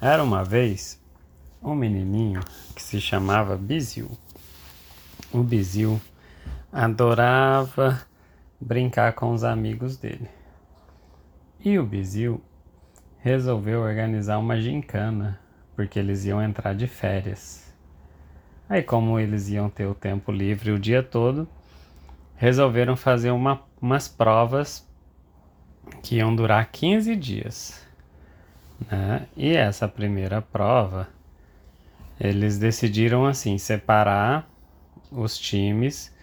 Era uma vez um menininho que se chamava Bizil. O Bizil adorava brincar com os amigos dele. E o Bizil resolveu organizar uma gincana, porque eles iam entrar de férias. Aí, como eles iam ter o tempo livre o dia todo, resolveram fazer uma, umas provas que iam durar 15 dias. Né? E essa primeira prova, eles decidiram assim separar os times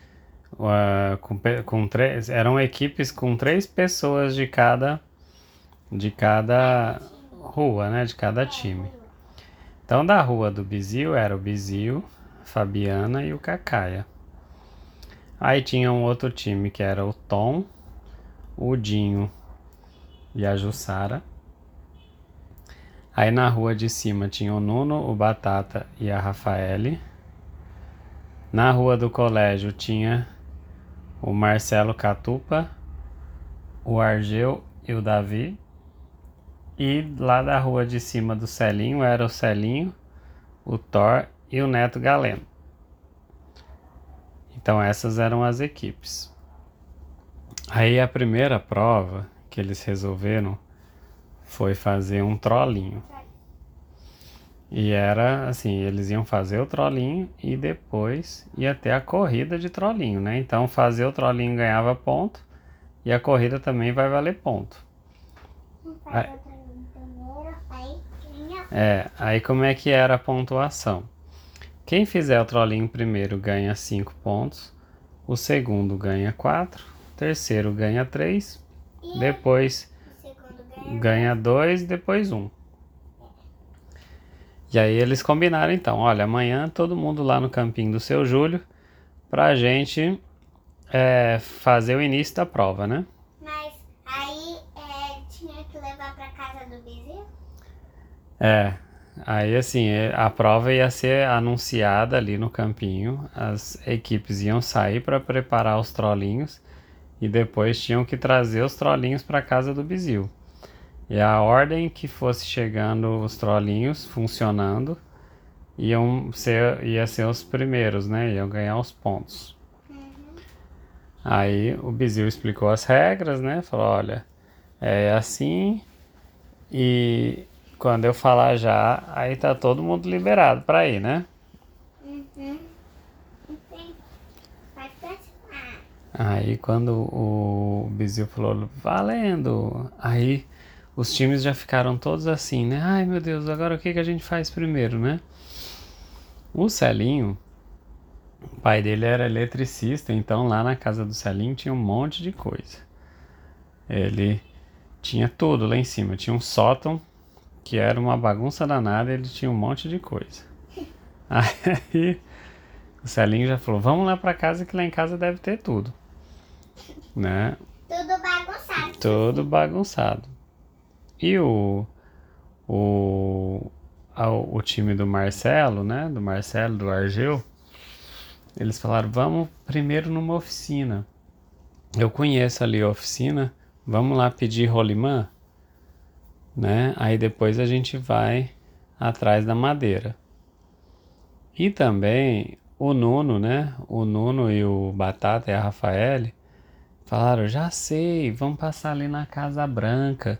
uh, com, com três, eram equipes com três pessoas de cada de cada rua, né? De cada time. Então da rua do Bizil era o Bizil, Fabiana e o Cacaia. Aí tinha um outro time que era o Tom, o Dinho e a Jussara. Aí na rua de cima tinha o Nuno, o Batata e a Rafaele. Na rua do colégio tinha o Marcelo Catupa, o Argeu e o Davi. E lá da rua de cima do Celinho era o Celinho, o Thor e o Neto Galeno. Então essas eram as equipes. Aí a primeira prova que eles resolveram foi fazer um trollinho. E era assim, eles iam fazer o trollinho e depois ia ter a corrida de trollinho, né? Então fazer o trollinho ganhava ponto e a corrida também vai valer ponto. Aí, é, aí como é que era a pontuação? Quem fizer o trollinho primeiro ganha 5 pontos, o segundo ganha 4, o terceiro ganha 3, depois ganha dois, depois um. E aí eles combinaram então, olha, amanhã todo mundo lá no campinho do seu Júlio pra gente é, fazer o início da prova, né? Mas aí é, tinha que levar pra casa do Bezerro? É, aí assim, é, a prova ia ser anunciada ali no campinho, as equipes iam sair para preparar os trollinhos e depois tinham que trazer os trollinhos para casa do Bizil. E a ordem que fosse chegando os trollinhos funcionando iam ser, ia ser os primeiros, né? Iam ganhar os pontos. Uhum. Aí o Bizil explicou as regras, né? Falou, olha, é assim e quando eu falar já, aí tá todo mundo liberado para ir, né? Uhum. Aí quando o Bizil falou, valendo, aí os times já ficaram todos assim, né? Ai meu Deus, agora o que, que a gente faz primeiro, né? O Celinho, o pai dele era eletricista, então lá na casa do Celinho tinha um monte de coisa. Ele tinha tudo lá em cima, tinha um sótão que era uma bagunça danada, ele tinha um monte de coisa. Aí o Celinho já falou: "Vamos lá para casa que lá em casa deve ter tudo". Né? Tudo bagunçado. Tudo bagunçado. E o, o, o time do Marcelo, né? Do Marcelo, do Argeu, eles falaram: vamos primeiro numa oficina. Eu conheço ali a oficina, vamos lá pedir rolimã, né? Aí depois a gente vai atrás da madeira. E também o Nuno, né? O Nuno e o Batata e a Rafaele falaram: já sei, vamos passar ali na Casa Branca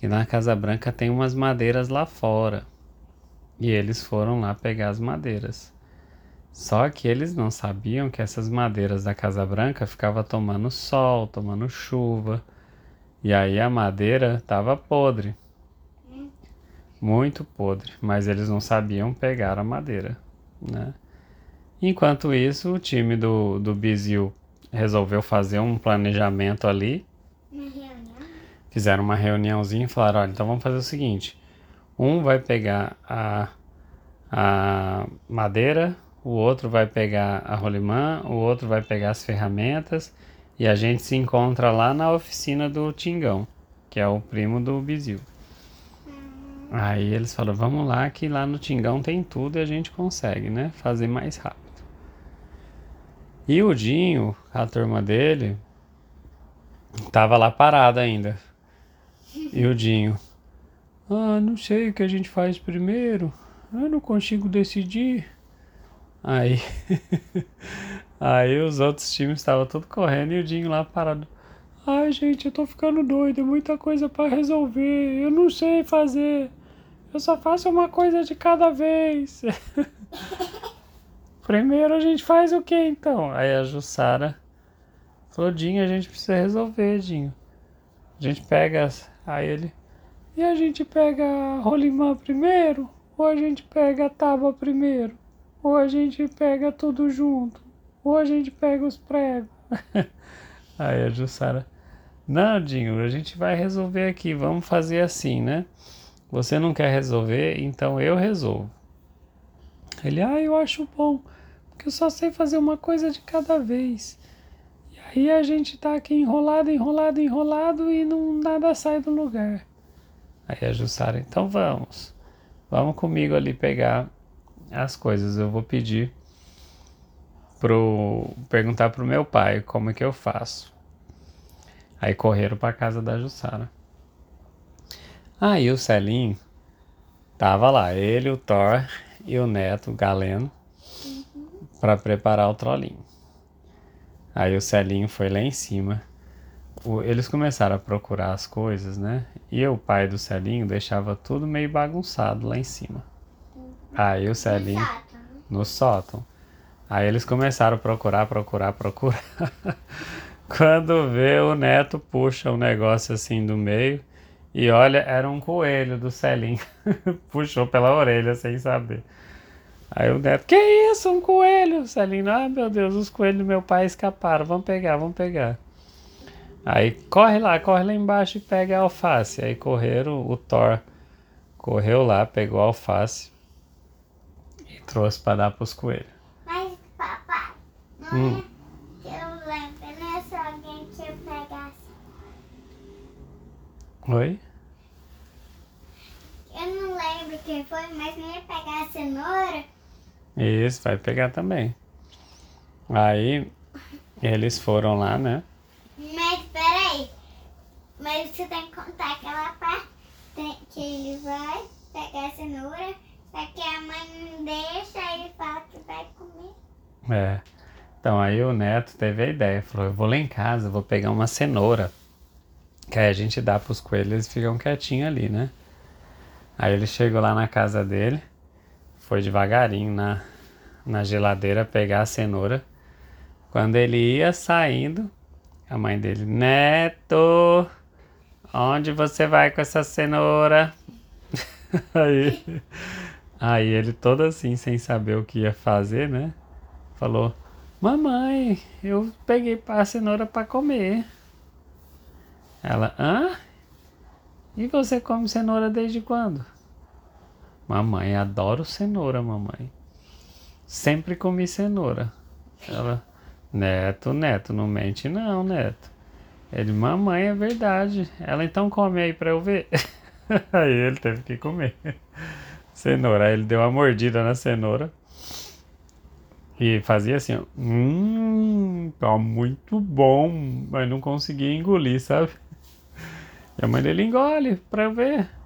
que na Casa Branca tem umas madeiras lá fora. E eles foram lá pegar as madeiras. Só que eles não sabiam que essas madeiras da Casa Branca ficavam tomando sol, tomando chuva. E aí a madeira estava podre. Muito podre. Mas eles não sabiam pegar a madeira. Né? Enquanto isso, o time do, do Bizil resolveu fazer um planejamento ali fizeram uma reuniãozinha e falaram: olha, então vamos fazer o seguinte: um vai pegar a, a madeira, o outro vai pegar a rolimã, o outro vai pegar as ferramentas e a gente se encontra lá na oficina do Tingão, que é o primo do Bizil. Aí eles falaram: vamos lá, que lá no Tingão tem tudo e a gente consegue, né? Fazer mais rápido. E o Dinho, a turma dele, tava lá parado ainda, e o Dinho. Ah, não sei o que a gente faz primeiro. Eu não consigo decidir. Aí, aí os outros times estavam tudo correndo e o Dinho lá parado. Ai, gente, eu tô ficando doido, é muita coisa para resolver. Eu não sei fazer. Eu só faço uma coisa de cada vez. Primeiro a gente faz o que então? Aí a Jussara falou, Dinho, a gente precisa resolver, Dinho. A gente pega. Aí ele. E a gente pega rolimã primeiro? Ou a gente pega a tábua primeiro? Ou a gente pega tudo junto? Ou a gente pega os pregos? Aí a Jussara. Não, Dinho, a gente vai resolver aqui. Vamos fazer assim, né? Você não quer resolver, então eu resolvo. Ele, ah, eu acho bom, porque eu só sei fazer uma coisa de cada vez. Aí a gente tá aqui enrolado, enrolado, enrolado e não nada sai do lugar. Aí a Jussara, então vamos. Vamos comigo ali pegar as coisas. Eu vou pedir pro perguntar pro meu pai como é que eu faço. Aí correram para casa da Jussara. Aí o Celinho tava lá, ele, o Thor e o neto, o Galeno, uhum. para preparar o trolinho. Aí o Celinho foi lá em cima. O, eles começaram a procurar as coisas, né? E o pai do Celinho deixava tudo meio bagunçado lá em cima. Aí o Celinho. No sótão. Aí eles começaram a procurar, procurar, procurar. Quando vê, o neto puxa um negócio assim do meio e olha, era um coelho do Celinho. Puxou pela orelha sem saber. Aí o neto, que isso, um coelho? O Celinho, ah meu Deus, os coelhos do meu pai escaparam, vamos pegar, vamos pegar. Aí corre lá, corre lá embaixo e pega a alface. Aí correram, o Thor correu lá, pegou a alface e trouxe para dar para os coelhos. Mas, papai, não hum. é Oi? Eu não lembro quem foi, mas não ia pegar a cenoura. Isso, vai pegar também. Aí eles foram lá, né? Mas peraí. Mas você tem que contar aquela parte que ele vai pegar a cenoura, só que a mãe não deixa, ele fala que vai comer. É. Então aí o neto teve a ideia, falou, eu vou lá em casa, vou pegar uma cenoura. Que aí a gente dá pros coelhos, eles ficam quietinhos ali, né? Aí ele chegou lá na casa dele, foi devagarinho na, na geladeira pegar a cenoura. Quando ele ia saindo, a mãe dele, Neto, onde você vai com essa cenoura? aí, aí ele todo assim, sem saber o que ia fazer, né? Falou, mamãe, eu peguei a cenoura para comer. Ela, hã? E você come cenoura desde quando? Mamãe, adoro cenoura, mamãe. Sempre comi cenoura. Ela, neto, neto, não mente não, neto. Ele, mamãe, é verdade. Ela, então come aí pra eu ver. aí ele teve que comer cenoura. Aí ele deu uma mordida na cenoura. E fazia assim, ó. Hum, tá muito bom. Mas não conseguia engolir, sabe? E a mãe dele engole pra eu ver.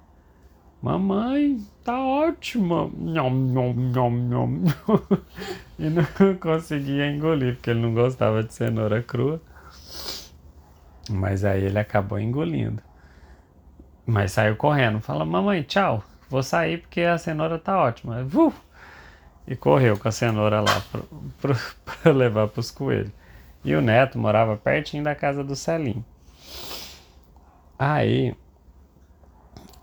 Mamãe, tá ótima. Nhom, nhom, nhom, nhom. e não conseguia engolir, porque ele não gostava de cenoura crua. Mas aí ele acabou engolindo. Mas saiu correndo. Fala, mamãe, tchau. Vou sair porque a cenoura tá ótima. Uh! E correu com a cenoura lá para levar para os coelhos. E o neto morava pertinho da casa do Celinho. Aí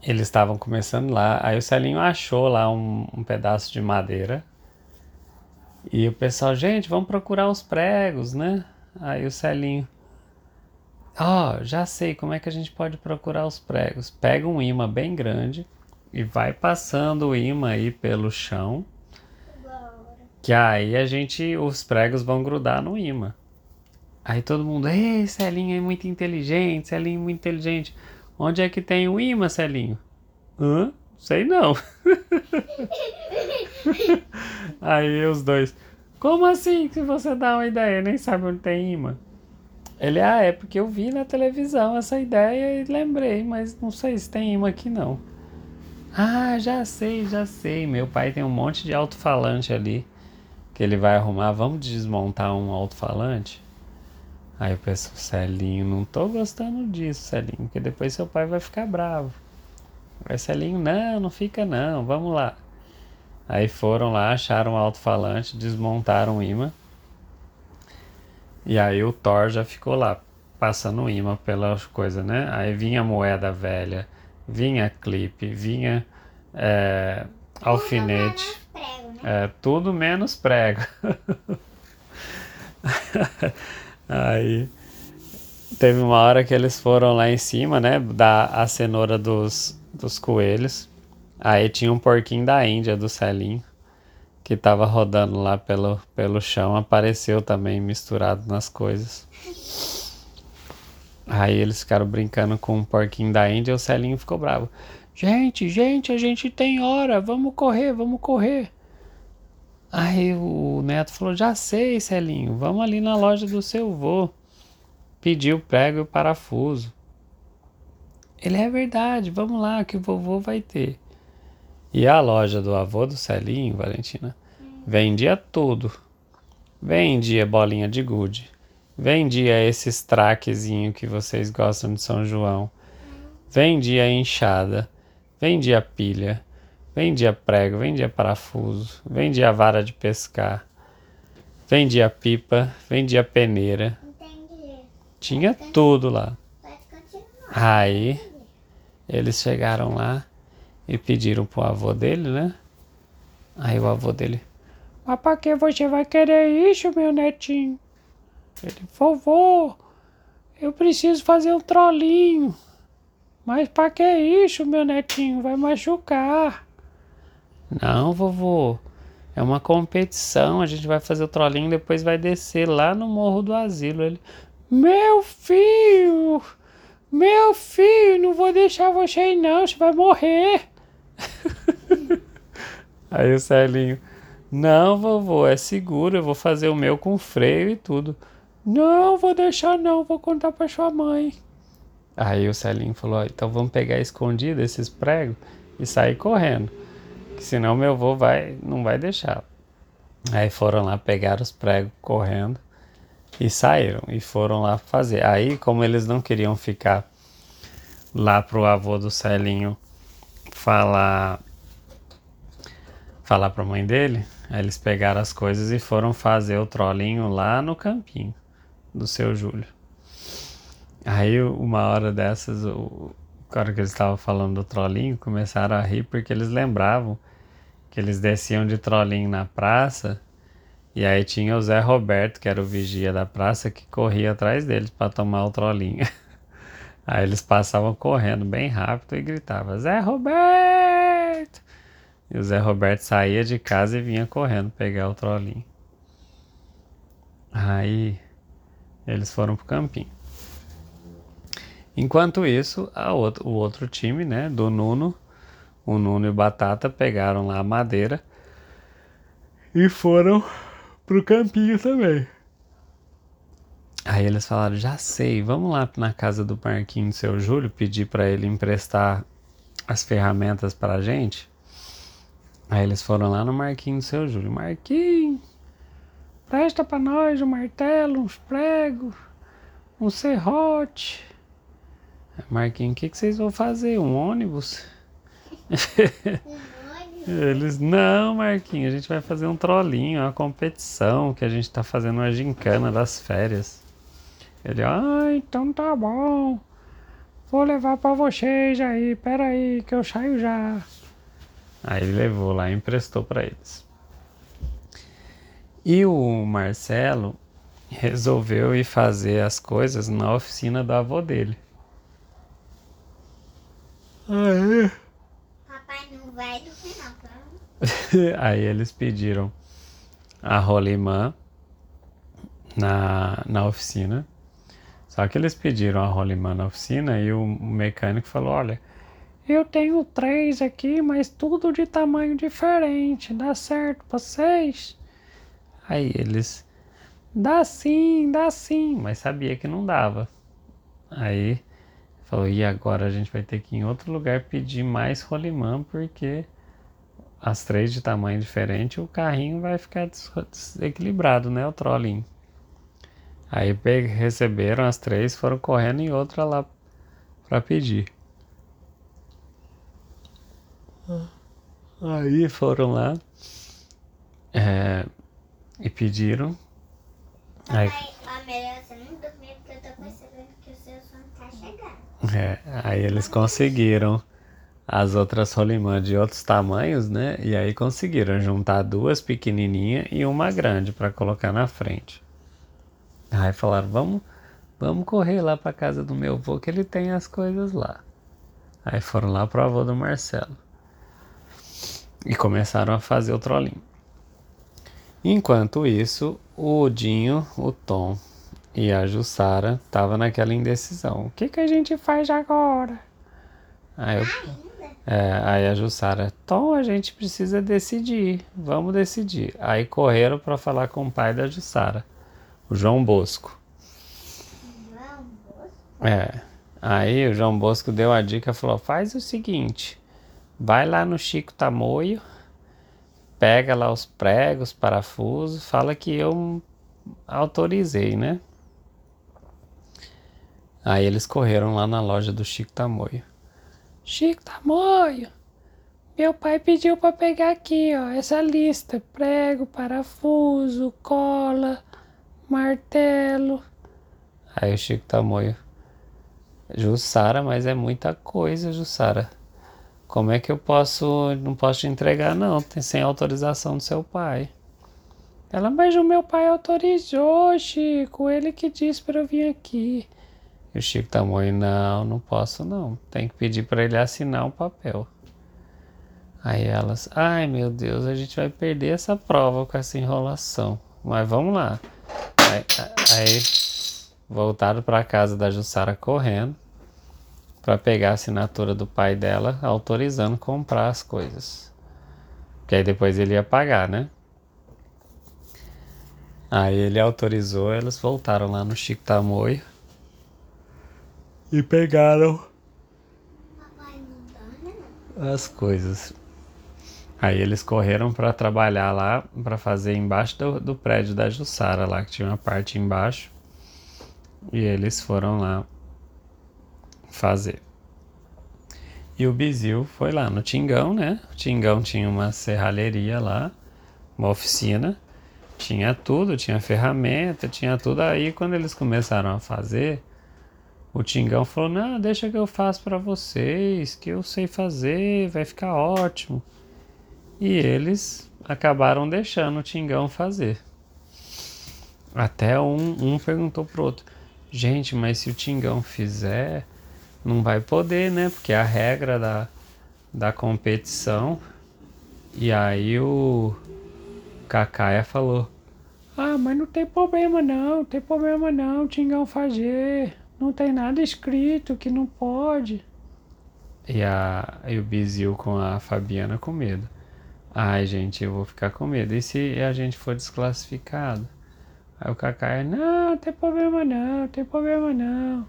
eles estavam começando lá, aí o Celinho achou lá um, um, pedaço de madeira. E o pessoal, gente, vamos procurar os pregos, né? Aí o Celinho, ó, oh, já sei como é que a gente pode procurar os pregos. Pega um imã bem grande e vai passando o imã aí pelo chão. Que aí a gente, os pregos vão grudar no imã. Aí todo mundo, ei, Celinho é muito inteligente, Celinho é muito inteligente. Onde é que tem o imã, Celinho? Hã? Sei não. Aí os dois, como assim que você dá uma ideia? Nem sabe onde tem imã. Ele, ah, é porque eu vi na televisão essa ideia e lembrei, mas não sei se tem imã aqui não. Ah, já sei, já sei. Meu pai tem um monte de alto-falante ali que ele vai arrumar. Vamos desmontar um alto-falante? Aí eu penso, Celinho, não tô gostando disso, Celinho, porque depois seu pai vai ficar bravo. Aí Celinho, não, não fica não, vamos lá. Aí foram lá, acharam o alto-falante, desmontaram o imã. E aí o Thor já ficou lá, passando o imã pelas coisas, né? Aí vinha moeda velha, vinha clipe, vinha é, alfinete. Prego, né? É, tudo menos prego. Aí teve uma hora que eles foram lá em cima, né? Dar a cenoura dos, dos coelhos. Aí tinha um porquinho da Índia, do Celinho, que tava rodando lá pelo, pelo chão, apareceu também misturado nas coisas. Aí eles ficaram brincando com um porquinho da Índia e o Celinho ficou bravo. Gente, gente, a gente tem hora, vamos correr, vamos correr. Aí o neto falou: Já sei, Celinho, vamos ali na loja do seu vô. Pediu o prego e o parafuso. Ele é verdade, vamos lá que o vovô vai ter. E a loja do avô do Celinho, Valentina, vendia tudo. Vendia bolinha de gude. Vendia esses traquezinho que vocês gostam de São João. Vendia enxada. Vendia pilha. Vendia prego, vendia parafuso, vendia vara de pescar, vendia pipa, vendia peneira. Entendi. Tinha tudo lá. Aí eles chegaram lá e pediram pro avô dele, né? Aí o avô dele, mas pra que você vai querer isso, meu netinho? Ele, vovô, eu preciso fazer um trolinho. Mas pra que isso, meu netinho? Vai machucar. Não, vovô. É uma competição. A gente vai fazer o trollinho e depois vai descer lá no morro do asilo. Ele, meu filho, meu filho, não vou deixar você ir não, você vai morrer. Aí o Celinho, não, vovô, é seguro, eu vou fazer o meu com freio e tudo. Não, vou deixar não, vou contar pra sua mãe. Aí o Celinho falou, então vamos pegar escondido esses pregos e sair correndo. Senão meu avô vai, não vai deixar. Aí foram lá, pegaram os pregos correndo e saíram. E foram lá fazer. Aí, como eles não queriam ficar lá pro avô do Celinho falar falar pra mãe dele, aí eles pegaram as coisas e foram fazer o trollinho lá no campinho do seu Júlio. Aí uma hora dessas, o cara que eles estavam falando do trollinho, começaram a rir porque eles lembravam que eles desciam de trollinho na praça e aí tinha o Zé Roberto, que era o vigia da praça, que corria atrás deles para tomar o trollinho. Aí eles passavam correndo bem rápido e gritavam: Zé Roberto! E o Zé Roberto saía de casa e vinha correndo pegar o trollinho. Aí eles foram pro campinho. Enquanto isso, outro, o outro time, né, do Nuno, o Nuno e o Batata pegaram lá a madeira e foram pro campinho também. Aí eles falaram: já sei, vamos lá na casa do Marquinhos, seu Júlio, pedir para ele emprestar as ferramentas para a gente. Aí eles foram lá no Marquinhos, seu Júlio: Marquinhos, presta para nós um martelo, uns pregos, um serrote. Marquinhos, o que, que vocês vão fazer? Um ônibus? Eles, não, Marquinhos, a gente vai fazer um trollinho, uma competição que a gente tá fazendo uma gincana das férias. Ele, ah, então tá bom. Vou levar para vocês aí, pera aí que eu saio já. Aí ele levou lá e emprestou para eles. E o Marcelo resolveu ir fazer as coisas na oficina do avô dele. Aí, vai tá? aí eles pediram a rolimã na, na oficina. Só que eles pediram a rolimã na oficina e o mecânico falou: Olha, eu tenho três aqui, mas tudo de tamanho diferente. Dá certo pra vocês? Aí eles: Dá sim, dá sim, mas sabia que não dava. Aí Falou, e agora a gente vai ter que ir em outro lugar pedir mais rolimã, porque as três de tamanho diferente, o carrinho vai ficar desequilibrado, né? O trolling. Aí receberam as três, foram correndo em outra lá para pedir. Aí foram lá é, e pediram. Aí, a melhor você não dormir porque eu tô percebendo que o seu sono tá chegando. É, aí eles conseguiram as outras rolimã de outros tamanhos, né? E aí conseguiram juntar duas pequenininhas e uma grande para colocar na frente. Aí falaram: "Vamos, vamos correr lá para casa do meu avô que ele tem as coisas lá". Aí foram lá pro avô do Marcelo. E começaram a fazer o trolinho. Enquanto isso, o Dinho, o Tom e a Jussara estavam naquela indecisão. O que, que a gente faz agora? Aí eu, é, aí a Jussara, Tom, a gente precisa decidir, vamos decidir. Aí correram para falar com o pai da Jussara, o João Bosco. João Bosco? É, aí o João Bosco deu a dica, falou, faz o seguinte, vai lá no Chico Tamoio, pega lá os pregos, parafusos, fala que eu autorizei, né? Aí eles correram lá na loja do Chico Tamoio. Chico Tamoio, meu pai pediu para pegar aqui, ó, essa lista: prego, parafuso, cola, martelo. Aí o Chico Tamoio, Jussara, mas é muita coisa, Jussara. Como é que eu posso, não posso te entregar não, sem autorização do seu pai. Ela, mas o meu pai autorizou, Chico, ele que disse para eu vir aqui. E o Chico Tamoio, não, não posso não. Tem que pedir para ele assinar um papel. Aí elas, ai meu Deus, a gente vai perder essa prova com essa enrolação. Mas vamos lá. Aí, aí voltaram para casa da Jussara correndo para pegar a assinatura do pai dela autorizando comprar as coisas. Que aí depois ele ia pagar, né? Aí ele autorizou, elas voltaram lá no Chico Tamoio e pegaram as coisas. Aí eles correram para trabalhar lá, para fazer embaixo do, do, prédio da Jussara, lá que tinha uma parte embaixo. E eles foram lá fazer. E o Bizil foi lá no Tingão, né? O Tingão tinha uma serralheria lá, uma oficina, tinha tudo, tinha ferramenta, tinha tudo. Aí quando eles começaram a fazer, o Tingão falou: Não, deixa que eu faço para vocês, que eu sei fazer, vai ficar ótimo. E eles acabaram deixando o Tingão fazer. Até um, um perguntou pro outro: Gente, mas se o Tingão fizer, não vai poder, né? Porque é a regra da, da competição. E aí o Cacaia falou: Ah, mas não tem problema não, não tem problema não, o Tingão fazer. Não tem nada escrito que não pode. E, a, e o Bizil com a Fabiana com medo. Ai, gente, eu vou ficar com medo. E se a gente for desclassificado? Aí o Kaká, não, não tem problema não, não tem problema não.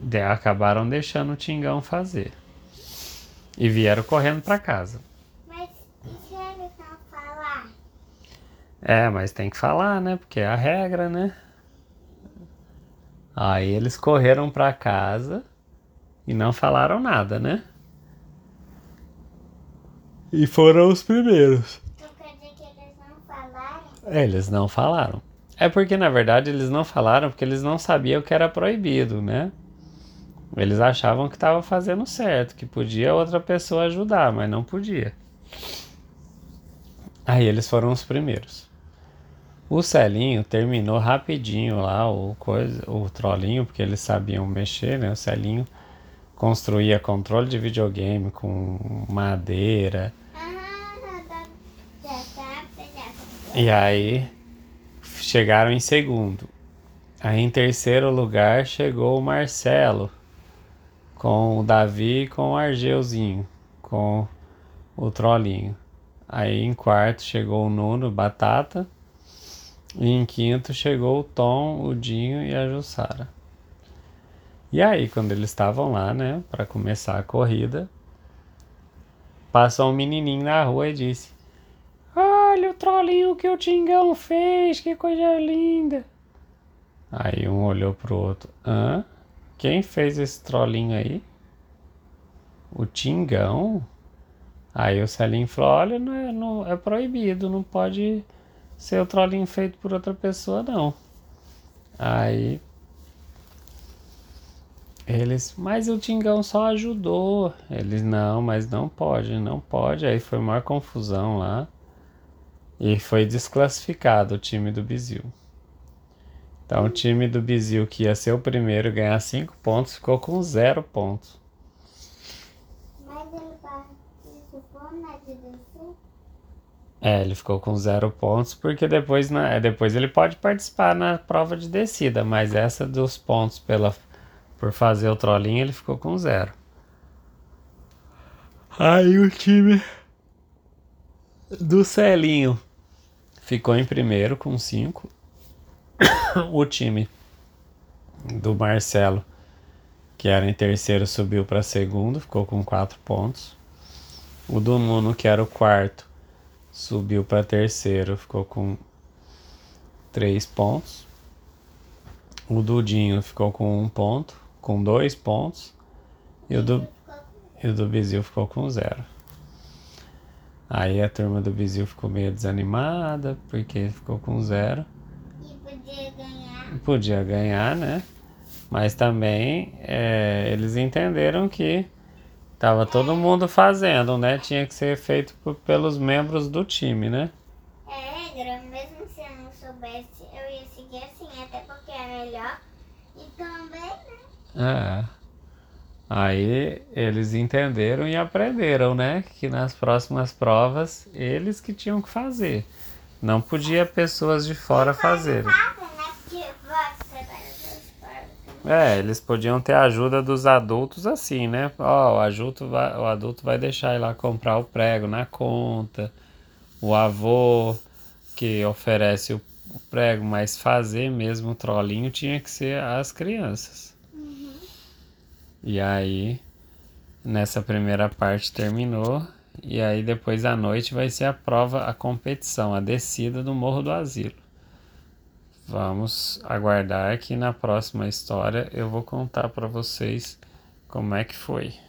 De, acabaram deixando o Tingão fazer. E vieram correndo para casa. Mas e se eles não falar? É, mas tem que falar, né? Porque é a regra, né? Aí eles correram para casa e não falaram nada, né? E foram os primeiros. Então quer dizer que eles não falaram? É, eles não falaram. É porque na verdade eles não falaram porque eles não sabiam que era proibido, né? Eles achavam que estava fazendo certo, que podia outra pessoa ajudar, mas não podia. Aí eles foram os primeiros. O Celinho terminou rapidinho lá o, coisa, o trollinho, porque eles sabiam mexer, né? O Celinho construía controle de videogame com madeira. E aí chegaram em segundo. Aí em terceiro lugar chegou o Marcelo com o Davi e com o Argeuzinho, com o trollinho. Aí em quarto chegou o Nuno Batata. E em quinto chegou o Tom, o Dinho e a Jussara. E aí, quando eles estavam lá, né, para começar a corrida, passou um menininho na rua e disse: Olha o trollinho que o Tingão fez, que coisa linda. Aí um olhou pro outro: Hã? Quem fez esse trollinho aí? O Tingão? Aí o Celinho falou: Olha, não é, não, é proibido, não pode ser o trollinho feito por outra pessoa, não. Aí eles, mas o Tingão só ajudou. Eles, não, mas não pode, não pode. Aí foi uma confusão lá. E foi desclassificado o time do Bizil. Então o time do Bizil, que ia ser o primeiro ganhar 5 pontos, ficou com 0 pontos. Mas ele participou na direção? É, ele ficou com 0 pontos, porque depois, na, depois ele pode participar na prova de descida, mas essa dos pontos pela por fazer o trollinho, ele ficou com zero. Aí o time do Celinho ficou em primeiro com cinco. o time do Marcelo, que era em terceiro, subiu para segundo, ficou com quatro pontos. O do Nuno, que era o quarto, subiu para terceiro, ficou com três pontos. O Dudinho ficou com um ponto com dois pontos e o do, e o do Bizil ficou com zero. Aí a turma do Bizil ficou meio desanimada porque ficou com zero. E podia ganhar. Podia ganhar, né? Mas também é, eles entenderam que tava todo mundo fazendo, né? Tinha que ser feito por, pelos membros do time, né? É regra, mesmo se eu não soubesse, eu ia seguir assim, até porque é melhor. E também, né? É. Aí eles entenderam e aprenderam, né? Que nas próximas provas eles que tinham que fazer. Não podia pessoas de fora fazerem. Fácil, né? Porque você vai esportes. É, eles podiam ter a ajuda dos adultos assim, né? Ó, o adulto vai, o adulto vai deixar ir lá comprar o prego na conta. O avô que oferece o prego, mas fazer mesmo o trollinho tinha que ser as crianças. E aí, nessa primeira parte terminou. E aí, depois à noite, vai ser a prova, a competição, a descida do Morro do Asilo. Vamos aguardar que na próxima história eu vou contar para vocês como é que foi.